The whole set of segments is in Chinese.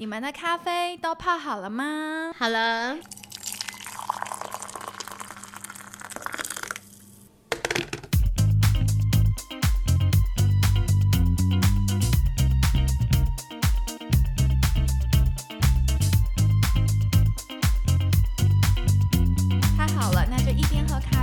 你们的咖啡都泡好了吗？好了。太好了，那就一边喝咖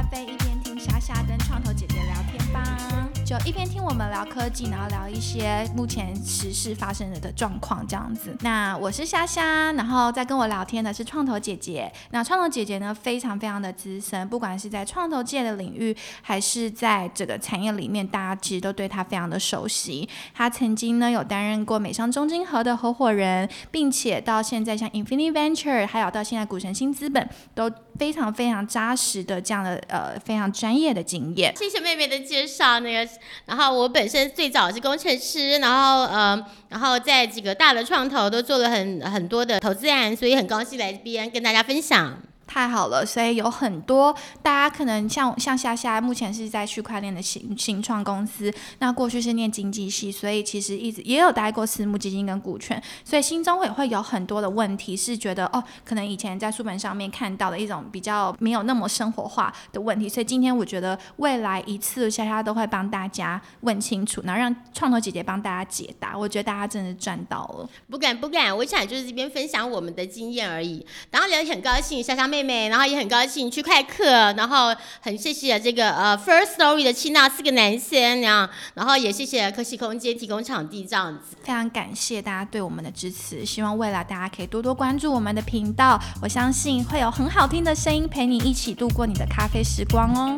一边听我们聊科技，然后聊一些目前时事发生的状况这样子。那我是莎莎，然后在跟我聊天的是创投姐姐。那创投姐姐呢，非常非常的资深，不管是在创投界的领域，还是在这个产业里面，大家其实都对她非常的熟悉。她曾经呢有担任过美商中金合的合伙人，并且到现在像 Infinity Venture，还有到现在股神新资本，都非常非常扎实的这样的呃非常专业的经验。谢谢妹妹的介绍，那个，然后我本身最早是工程师，然后呃，然后在几个大的创投都做了很很多的投资案，所以很高兴来这边跟大家分享。太好了，所以有很多大家可能像像夏夏，目前是在区块链的新新创公司，那过去是念经济系，所以其实一直也有待过私募基金跟股权，所以心中也会有很多的问题，是觉得哦，可能以前在书本上面看到的一种比较没有那么生活化的问题，所以今天我觉得未来一次夏夏都会帮大家问清楚，然后让创投姐姐帮大家解答，我觉得大家真的赚到了。不敢不敢，我想就是这边分享我们的经验而已。然后也很高兴莎莎妹妹妹，然后也很高兴去快客，然后很谢谢这个呃 First Story 的七纳四个男生，然后然后也谢谢科技空间提供场地这样子。非常感谢大家对我们的支持，希望未来大家可以多多关注我们的频道，我相信会有很好听的声音陪你一起度过你的咖啡时光哦。